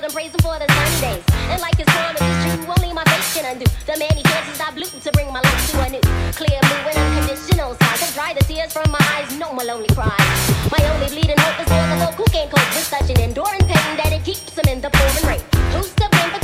plug and praise him for the Sundays. And like his time, it is true, only my faith can undo the many chances I blew to bring my life to a new, clear blue and unconditional side. Can dry the tears from my eyes, no more lonely cries. My only bleeding hope is for the folk who can't cope with such an enduring pain that it keeps them in the pouring rain. Who's the blame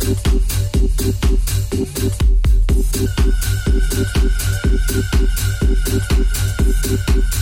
Thank you.